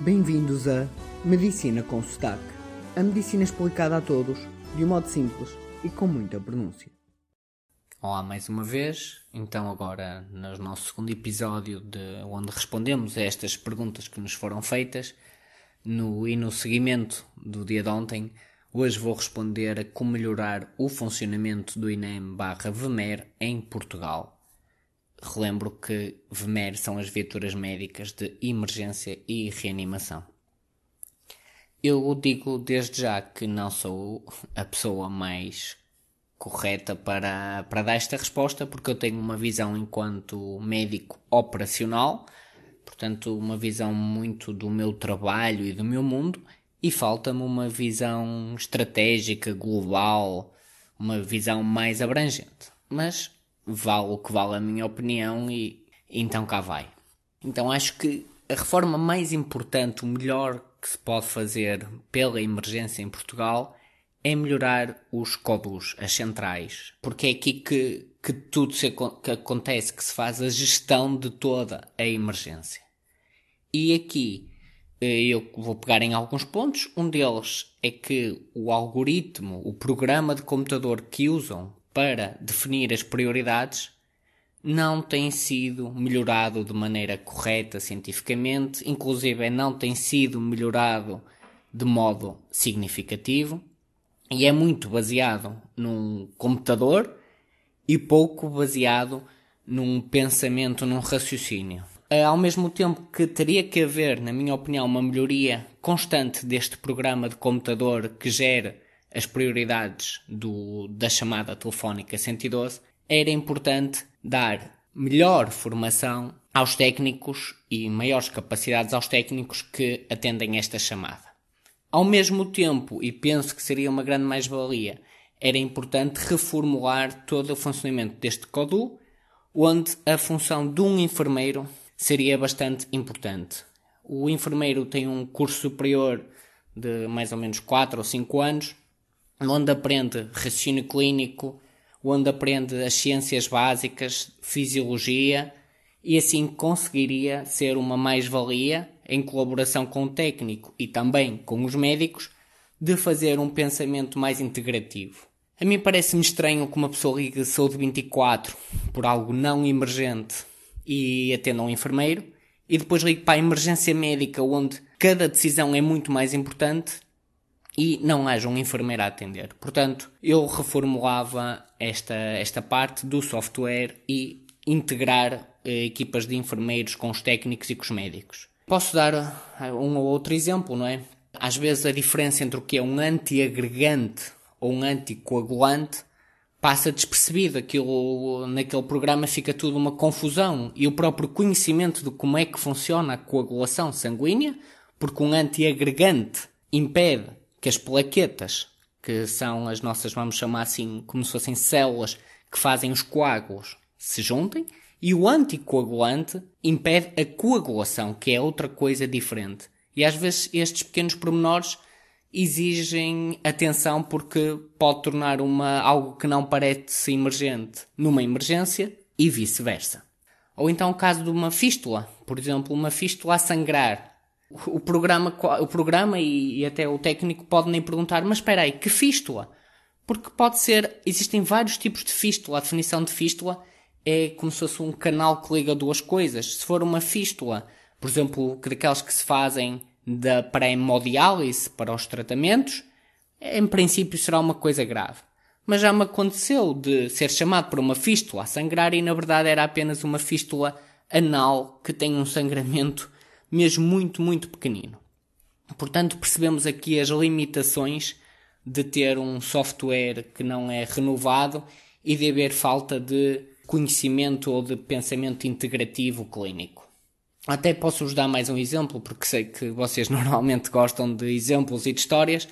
Bem-vindos a Medicina com Sotaque. A medicina explicada a todos, de um modo simples e com muita pronúncia. Olá mais uma vez, então agora no nosso segundo episódio de onde respondemos a estas perguntas que nos foram feitas no, e no seguimento do dia de ontem, hoje vou responder a como melhorar o funcionamento do INEM barra VMER em Portugal. Relembro que VMER são as viaturas médicas de emergência e reanimação. Eu digo desde já que não sou a pessoa mais correta para, para dar esta resposta, porque eu tenho uma visão enquanto médico operacional, portanto, uma visão muito do meu trabalho e do meu mundo, e falta-me uma visão estratégica, global, uma visão mais abrangente. Mas vale o que vale a minha opinião e então cá vai. Então acho que a reforma mais importante, o melhor que se pode fazer pela emergência em Portugal é melhorar os códigos, as centrais, porque é aqui que, que tudo se, que acontece, que se faz a gestão de toda a emergência. E aqui eh, eu vou pegar em alguns pontos. Um deles é que o algoritmo, o programa de computador que usam para definir as prioridades não tem sido melhorado de maneira correta cientificamente, inclusive não tem sido melhorado de modo significativo e é muito baseado num computador e pouco baseado num pensamento, num raciocínio. Eh, ao mesmo tempo que teria que haver, na minha opinião, uma melhoria constante deste programa de computador que gere as prioridades do, da chamada telefónica 112, era importante dar melhor formação aos técnicos e maiores capacidades aos técnicos que atendem esta chamada. Ao mesmo tempo, e penso que seria uma grande mais-valia, era importante reformular todo o funcionamento deste CODU, onde a função de um enfermeiro seria bastante importante. O enfermeiro tem um curso superior de mais ou menos 4 ou 5 anos, onde aprende raciocínio clínico, onde aprende as ciências básicas, fisiologia, e assim conseguiria ser uma mais-valia, em colaboração com o técnico e também com os médicos, de fazer um pensamento mais integrativo. A mim parece-me estranho que uma pessoa ligue saúde 24 por algo não emergente e atenda um enfermeiro, e depois ligue para a emergência médica, onde cada decisão é muito mais importante, e não haja um enfermeiro a atender. Portanto, eu reformulava esta, esta parte do software e integrar eh, equipas de enfermeiros com os técnicos e com os médicos. Posso dar eh, um ou outro exemplo, não é? Às vezes a diferença entre o que é um antiagregante ou um anticoagulante passa despercebido. Naquele programa fica tudo uma confusão. E o próprio conhecimento de como é que funciona a coagulação sanguínea, porque um antiagregante impede que as plaquetas, que são as nossas, vamos chamar assim, como se fossem células que fazem os coágulos, se juntem, e o anticoagulante impede a coagulação, que é outra coisa diferente. E às vezes estes pequenos pormenores exigem atenção porque pode tornar uma, algo que não parece emergente numa emergência e vice-versa. Ou então o caso de uma fístula, por exemplo, uma fístula a sangrar o programa, o programa e, e até o técnico podem nem perguntar, mas espera aí, que fístula? Porque pode ser, existem vários tipos de fístula. A definição de fístula é como se fosse um canal que liga duas coisas. Se for uma fístula, por exemplo, daquelas que se fazem da pré-hemodiálise para os tratamentos, em princípio será uma coisa grave. Mas já me aconteceu de ser chamado por uma fístula a sangrar e na verdade era apenas uma fístula anal que tem um sangramento mesmo muito, muito pequenino. Portanto, percebemos aqui as limitações de ter um software que não é renovado e de haver falta de conhecimento ou de pensamento integrativo clínico. Até posso vos dar mais um exemplo, porque sei que vocês normalmente gostam de exemplos e de histórias.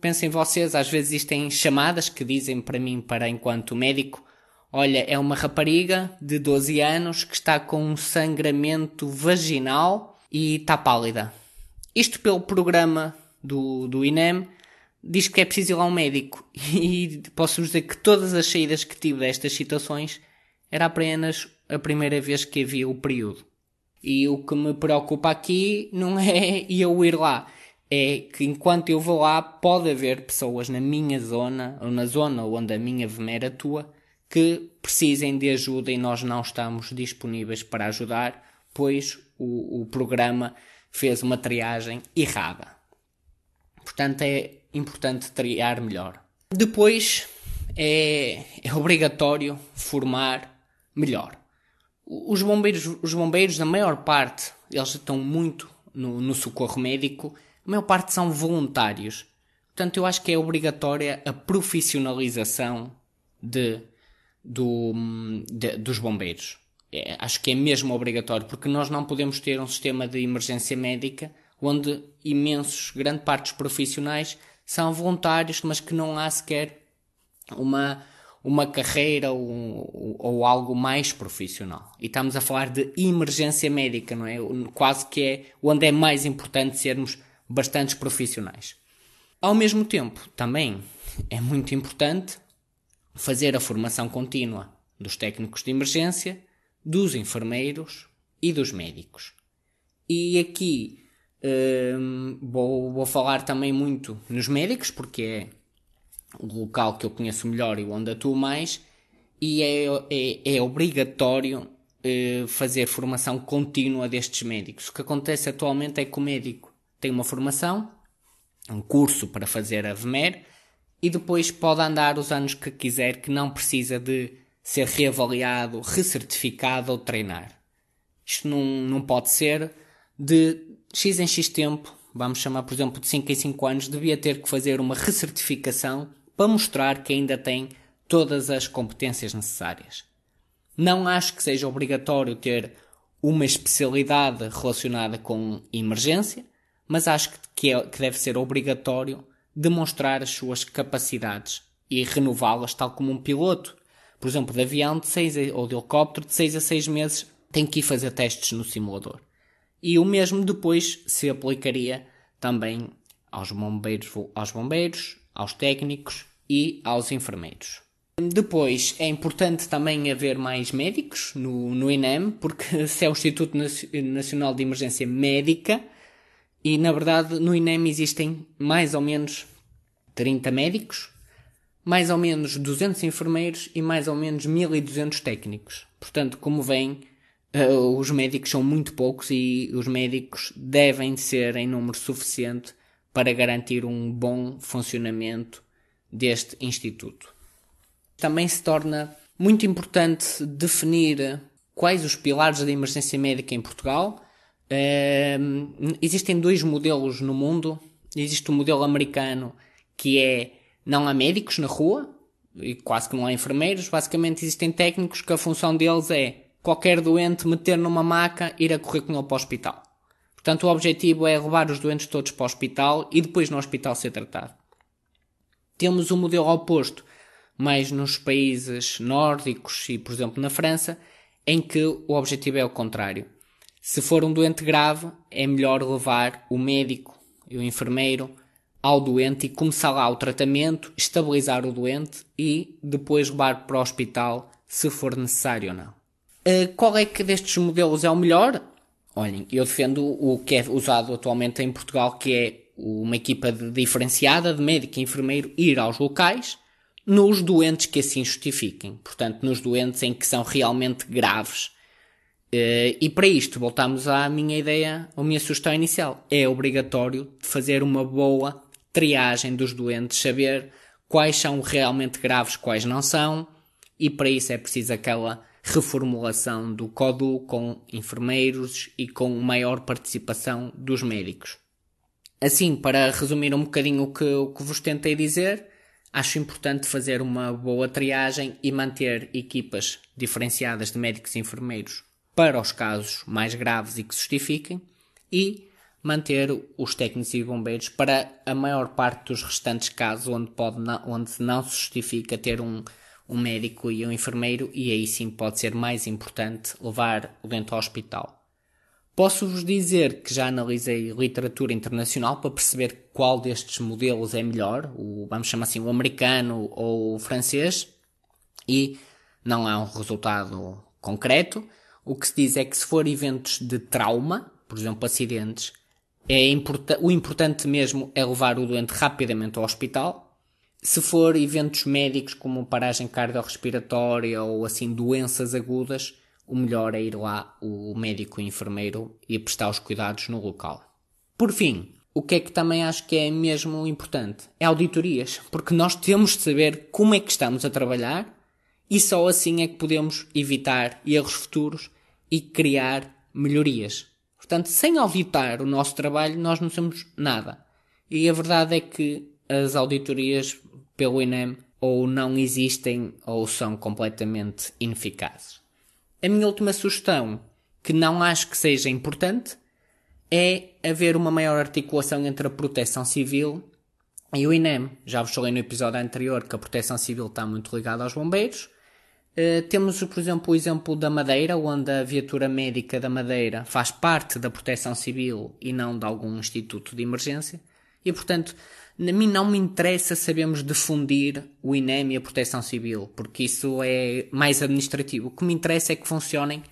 Pensem vocês, às vezes existem chamadas que dizem para mim, para enquanto médico, olha, é uma rapariga de 12 anos que está com um sangramento vaginal e está pálida. Isto pelo programa do, do INEM diz que é preciso ir lá um médico. E posso dizer que todas as saídas que tive destas situações era apenas a primeira vez que havia o período. E o que me preocupa aqui não é eu ir lá, é que enquanto eu vou lá, pode haver pessoas na minha zona, ou na zona onde a minha VMER atua, que precisem de ajuda e nós não estamos disponíveis para ajudar, pois o, o programa fez uma triagem errada. Portanto, é importante triar melhor. Depois, é, é obrigatório formar melhor. Os bombeiros, os bombeiros, na maior parte, eles estão muito no, no socorro médico, a maior parte são voluntários. Portanto, eu acho que é obrigatória a profissionalização de, do, de, dos bombeiros. É, acho que é mesmo obrigatório, porque nós não podemos ter um sistema de emergência médica onde imensos, grande parte dos profissionais são voluntários, mas que não há sequer uma, uma carreira ou, ou, algo mais profissional. E estamos a falar de emergência médica, não é? Quase que é onde é mais importante sermos bastantes profissionais. Ao mesmo tempo, também é muito importante fazer a formação contínua dos técnicos de emergência, dos enfermeiros e dos médicos. E aqui hum, vou, vou falar também muito nos médicos, porque é o local que eu conheço melhor e onde atuo mais, e é, é, é obrigatório uh, fazer formação contínua destes médicos. O que acontece atualmente é que o médico tem uma formação, um curso para fazer a VMER, e depois pode andar os anos que quiser, que não precisa de ser reavaliado, recertificado ou treinar. Isto não, não pode ser de X em X tempo, vamos chamar por exemplo de 5 em 5 anos, devia ter que fazer uma recertificação para mostrar que ainda tem todas as competências necessárias. Não acho que seja obrigatório ter uma especialidade relacionada com emergência, mas acho que, é, que deve ser obrigatório demonstrar as suas capacidades e renová-las, tal como um piloto. Por exemplo, de avião de seis, ou de helicóptero de 6 a 6 meses tem que ir fazer testes no simulador. E o mesmo depois se aplicaria também aos bombeiros, aos, bombeiros, aos técnicos e aos enfermeiros. Depois é importante também haver mais médicos no, no INEM, porque se é o Instituto Nacional de Emergência Médica, e na verdade no INEM existem mais ou menos 30 médicos, mais ou menos 200 enfermeiros e mais ou menos 1200 técnicos. Portanto, como veem, uh, os médicos são muito poucos e os médicos devem ser em número suficiente para garantir um bom funcionamento deste instituto. Também se torna muito importante definir quais os pilares da emergência médica em Portugal. Uh, existem dois modelos no mundo. Existe o modelo americano, que é não há médicos na rua, e quase que não há enfermeiros. Basicamente existem técnicos que a função deles é qualquer doente meter numa maca, ir a correr com ele para o hospital. Portanto, o objetivo é levar os doentes todos para o hospital e depois no hospital ser tratado. Temos um modelo oposto, mais nos países nórdicos e, por exemplo, na França, em que o objetivo é o contrário. Se for um doente grave, é melhor levar o médico e o enfermeiro ao doente e começar lá o tratamento, estabilizar o doente e depois levar para o hospital se for necessário ou não. Uh, qual é que destes modelos é o melhor? Olhem, eu defendo o que é usado atualmente em Portugal, que é uma equipa diferenciada de médico e enfermeiro ir aos locais nos doentes que assim justifiquem. Portanto, nos doentes em que são realmente graves. Uh, e para isto, voltamos à minha ideia, à minha sugestão inicial. É obrigatório fazer uma boa triagem dos doentes, saber quais são realmente graves, quais não são, e para isso é preciso aquela reformulação do CODU com enfermeiros e com maior participação dos médicos. Assim, para resumir um bocadinho o que, o que vos tentei dizer, acho importante fazer uma boa triagem e manter equipas diferenciadas de médicos e enfermeiros para os casos mais graves e que justifiquem e manter os técnicos e bombeiros para a maior parte dos restantes casos onde, pode não, onde não se justifica ter um, um médico e um enfermeiro e aí sim pode ser mais importante levar o doente ao hospital. Posso-vos dizer que já analisei literatura internacional para perceber qual destes modelos é melhor, o, vamos chamar assim, o americano ou o francês, e não há um resultado concreto. o que se diz é que se for eventos de trauma, por exemplo, acidentes, é import o importante mesmo é levar o doente rapidamente ao hospital. Se for eventos médicos como paragem cardiorrespiratória ou assim doenças agudas, o melhor é ir lá o médico e o enfermeiro e prestar os cuidados no local. Por fim, o que é que também acho que é mesmo importante? É auditorias, porque nós temos de saber como é que estamos a trabalhar e só assim é que podemos evitar erros futuros e criar melhorias. Portanto, sem auditar o nosso trabalho, nós não somos nada. E a verdade é que as auditorias pelo INEM ou não existem ou são completamente ineficazes. A minha última sugestão, que não acho que seja importante, é haver uma maior articulação entre a proteção civil e o INEM. Já vos falei no episódio anterior que a proteção civil está muito ligada aos bombeiros. Uh, temos, por exemplo, o exemplo da Madeira, onde a viatura médica da Madeira faz parte da proteção civil e não de algum instituto de emergência. E, portanto, a mim não me interessa sabermos difundir o INEM e a Proteção Civil, porque isso é mais administrativo. O que me interessa é que funcionem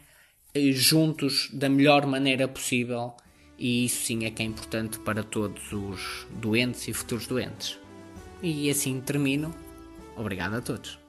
eh, juntos da melhor maneira possível e isso sim é que é importante para todos os doentes e futuros doentes. E assim termino. Obrigado a todos.